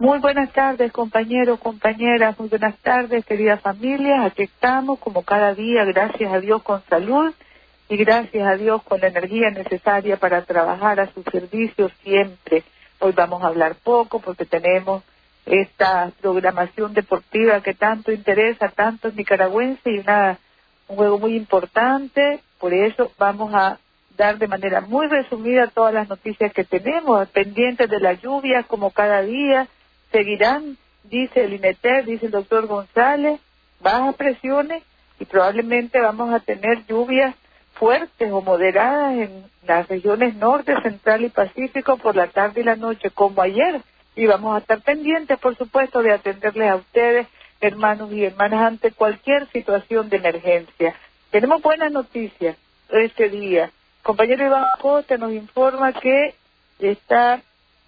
Muy buenas tardes, compañeros, compañeras, muy buenas tardes, queridas familias. Aquí estamos, como cada día, gracias a Dios con salud y gracias a Dios con la energía necesaria para trabajar a su servicio siempre. Hoy vamos a hablar poco porque tenemos esta programación deportiva que tanto interesa a tantos nicaragüenses y una, un juego muy importante. Por eso vamos a dar de manera muy resumida todas las noticias que tenemos, pendientes de la lluvia como cada día seguirán, dice el INETER, dice el doctor González, bajas presiones y probablemente vamos a tener lluvias fuertes o moderadas en las regiones norte, central y pacífico por la tarde y la noche, como ayer. Y vamos a estar pendientes, por supuesto, de atenderles a ustedes, hermanos y hermanas, ante cualquier situación de emergencia. Tenemos buenas noticias este día. Compañero Iván Costa nos informa que esta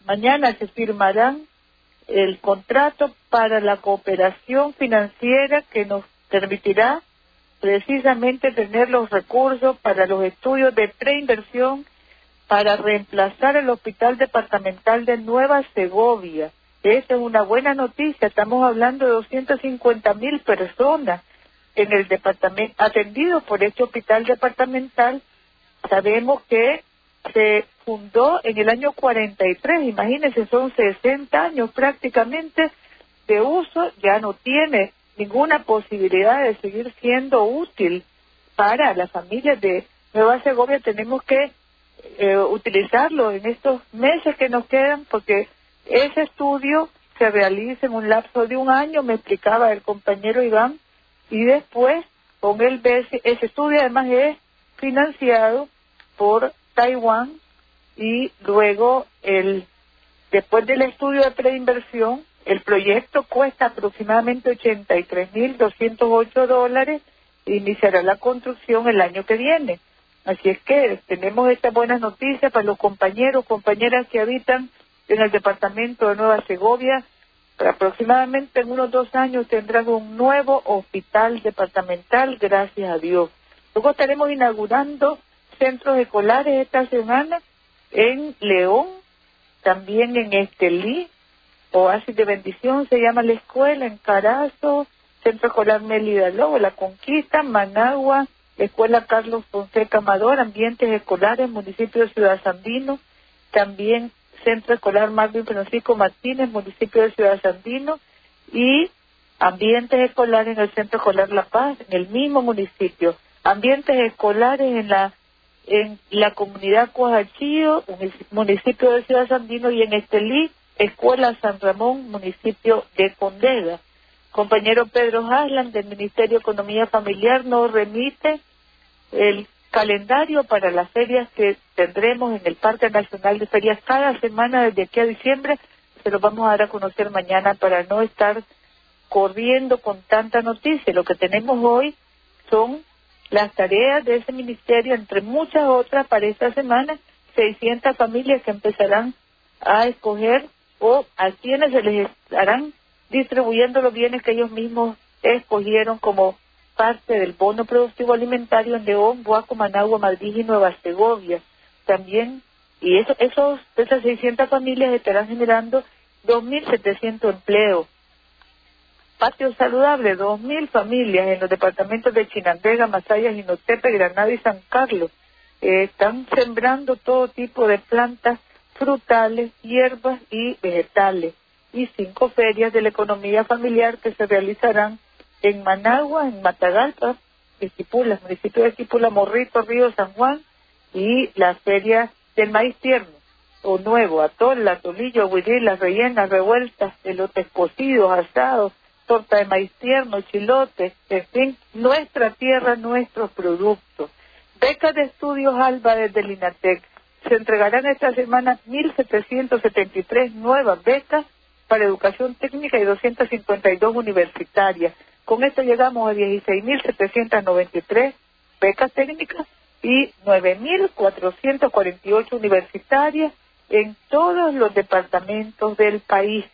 mañana se firmarán el contrato para la cooperación financiera que nos permitirá precisamente tener los recursos para los estudios de preinversión para reemplazar el Hospital Departamental de Nueva Segovia. Esa es una buena noticia. Estamos hablando de 250 mil personas en el departamento atendidos por este hospital departamental. Sabemos que se fundó en el año 43, imagínense, son 60 años prácticamente de uso, ya no tiene ninguna posibilidad de seguir siendo útil para las familias de Nueva Segovia. Tenemos que eh, utilizarlo en estos meses que nos quedan porque ese estudio se realiza en un lapso de un año, me explicaba el compañero Iván, y después con el ese estudio además es financiado por Taiwán y luego el después del estudio de preinversión el proyecto cuesta aproximadamente 83.208 dólares e iniciará la construcción el año que viene. Así es que tenemos estas buenas noticias para los compañeros, compañeras que habitan en el departamento de Nueva Segovia. aproximadamente en unos dos años tendrán un nuevo hospital departamental, gracias a Dios. Luego estaremos inaugurando centros escolares esta semana en León, también en Estelí, Oasis de Bendición se llama la escuela, en Carazo, Centro Escolar Mélida Lobo, La Conquista, Managua, Escuela Carlos Fonseca Amador, Ambientes Escolares, Municipio de Ciudad Sandino, también Centro Escolar Marvin Francisco Martínez, Municipio de Ciudad Sandino, y Ambientes Escolares en el Centro Escolar La Paz, en el mismo municipio. Ambientes Escolares en la en la comunidad Cuajachío, municipio de Ciudad Sandino, y en Estelí, Escuela San Ramón, municipio de Condega. Compañero Pedro Haslan del Ministerio de Economía Familiar nos remite el calendario para las ferias que tendremos en el Parque Nacional de Ferias cada semana desde aquí a diciembre. Se lo vamos a dar a conocer mañana para no estar corriendo con tanta noticia. Lo que tenemos hoy son las tareas de ese ministerio, entre muchas otras, para esta semana, 600 familias que empezarán a escoger o a quienes se les estarán distribuyendo los bienes que ellos mismos escogieron como parte del bono productivo alimentario en León, Boaco, Managua, Madrid y Nueva Segovia. También, y eso, esos, esas 600 familias estarán generando 2.700 empleos Patio Saludable, 2.000 familias en los departamentos de Chinandega, Masaya, Jinotepe, Granada y San Carlos. Eh, están sembrando todo tipo de plantas frutales, hierbas y vegetales. Y cinco ferias de la economía familiar que se realizarán en Managua, en Matagalpa, Esquipula, municipio de Esquipula, Morrito, Río San Juan y la feria del maíz tierno o nuevo, atol, atolillo, huidí, las rellenas, revueltas, elotes cocidos, asados, torta de maíz tierno, chilote, en fin, nuestra tierra, nuestros productos. Becas de estudios ALBA desde el INATEC. Se entregarán esta semana 1.773 nuevas becas para educación técnica y 252 universitarias. Con esto llegamos a 16.793 becas técnicas y 9.448 universitarias en todos los departamentos del país.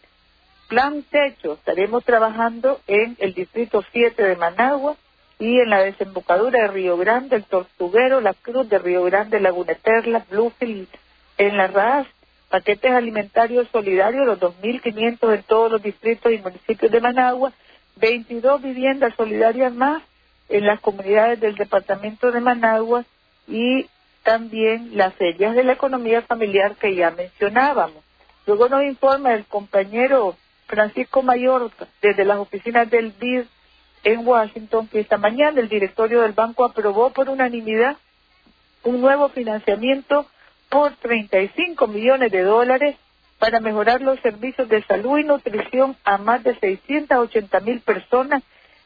Plan Techo, estaremos trabajando en el Distrito 7 de Managua y en la desembocadura de Río Grande, el Tortuguero, la Cruz de Río Grande, Laguna Eterna, Bluefield, en la RAS paquetes alimentarios solidarios, los 2.500 en todos los distritos y municipios de Managua, 22 viviendas solidarias más en las comunidades del departamento de Managua y también las ferias de la economía familiar que ya mencionábamos. Luego nos informa el compañero Francisco Mayor desde las oficinas del BID en Washington que esta mañana el directorio del banco aprobó por unanimidad un nuevo financiamiento por 35 millones de dólares para mejorar los servicios de salud y nutrición a más de 680 mil personas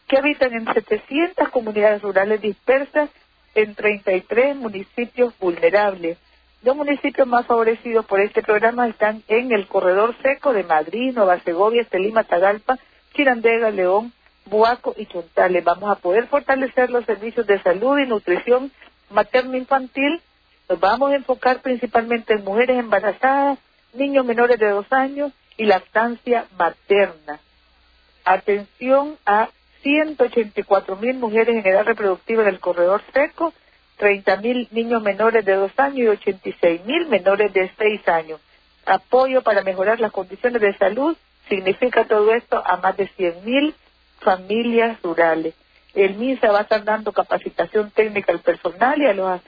que habitan en 700 comunidades rurales dispersas en 33 municipios vulnerables. Los municipios más favorecidos por este programa están en el corredor seco de Madrid, Nueva Segovia, Estelima, Tagalpa, Chirandega, León, Buaco y Chontales. Vamos a poder fortalecer los servicios de salud y nutrición materno-infantil. Nos vamos a enfocar principalmente en mujeres embarazadas, niños menores de dos años y lactancia materna. Atención a 184 mil mujeres en edad reproductiva del corredor seco, 30 mil niños menores de dos años y 86 mil menores de seis años. Apoyo para mejorar las condiciones de salud significa todo esto a más de 100 mil familias rurales. El MISA va a estar dando capacitación técnica al personal y a los,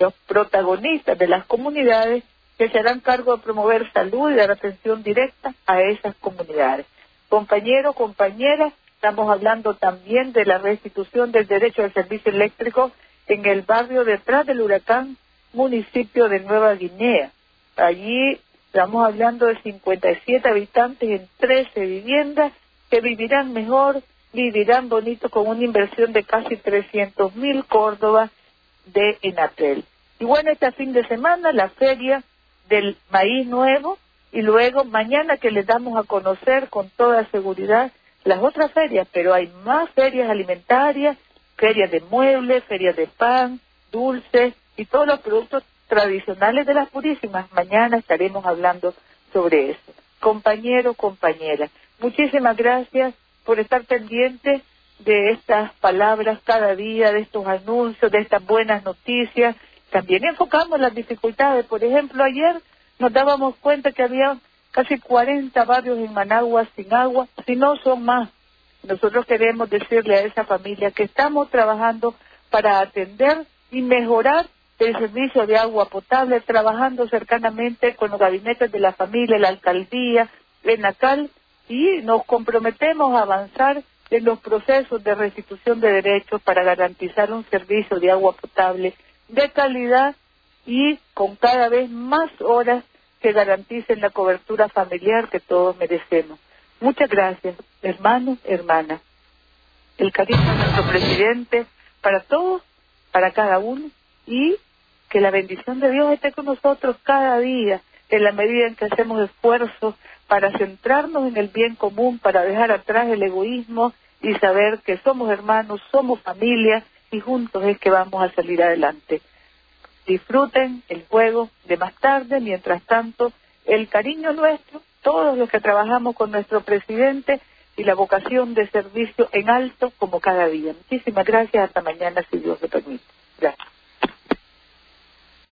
los protagonistas de las comunidades que se harán cargo de promover salud y dar atención directa a esas comunidades. Compañeros, compañeras, Estamos hablando también de la restitución del derecho al servicio eléctrico en el barrio detrás del huracán, municipio de Nueva Guinea. Allí estamos hablando de 57 habitantes en 13 viviendas que vivirán mejor, vivirán bonito con una inversión de casi 300 mil Córdoba de Enatel. Y bueno, este fin de semana la feria del maíz nuevo y luego mañana que les damos a conocer con toda seguridad las otras ferias, pero hay más ferias alimentarias, ferias de muebles, ferias de pan, dulces y todos los productos tradicionales de las purísimas. Mañana estaremos hablando sobre eso. Compañero, compañera, muchísimas gracias por estar pendientes de estas palabras cada día, de estos anuncios, de estas buenas noticias. También enfocamos las dificultades. Por ejemplo, ayer nos dábamos cuenta que había casi 40 barrios en Managua sin agua, si no son más. Nosotros queremos decirle a esa familia que estamos trabajando para atender y mejorar el servicio de agua potable, trabajando cercanamente con los gabinetes de la familia, la alcaldía, ENACAL, y nos comprometemos a avanzar en los procesos de restitución de derechos para garantizar un servicio de agua potable de calidad y con cada vez más horas que garanticen la cobertura familiar que todos merecemos. Muchas gracias, hermanos, hermanas. El cariño de nuestro presidente para todos, para cada uno, y que la bendición de Dios esté con nosotros cada día, en la medida en que hacemos esfuerzos para centrarnos en el bien común, para dejar atrás el egoísmo y saber que somos hermanos, somos familia y juntos es que vamos a salir adelante disfruten el juego de más tarde, mientras tanto, el cariño nuestro, todos los que trabajamos con nuestro presidente y la vocación de servicio en alto como cada día. Muchísimas gracias, hasta mañana si Dios lo permite. Gracias.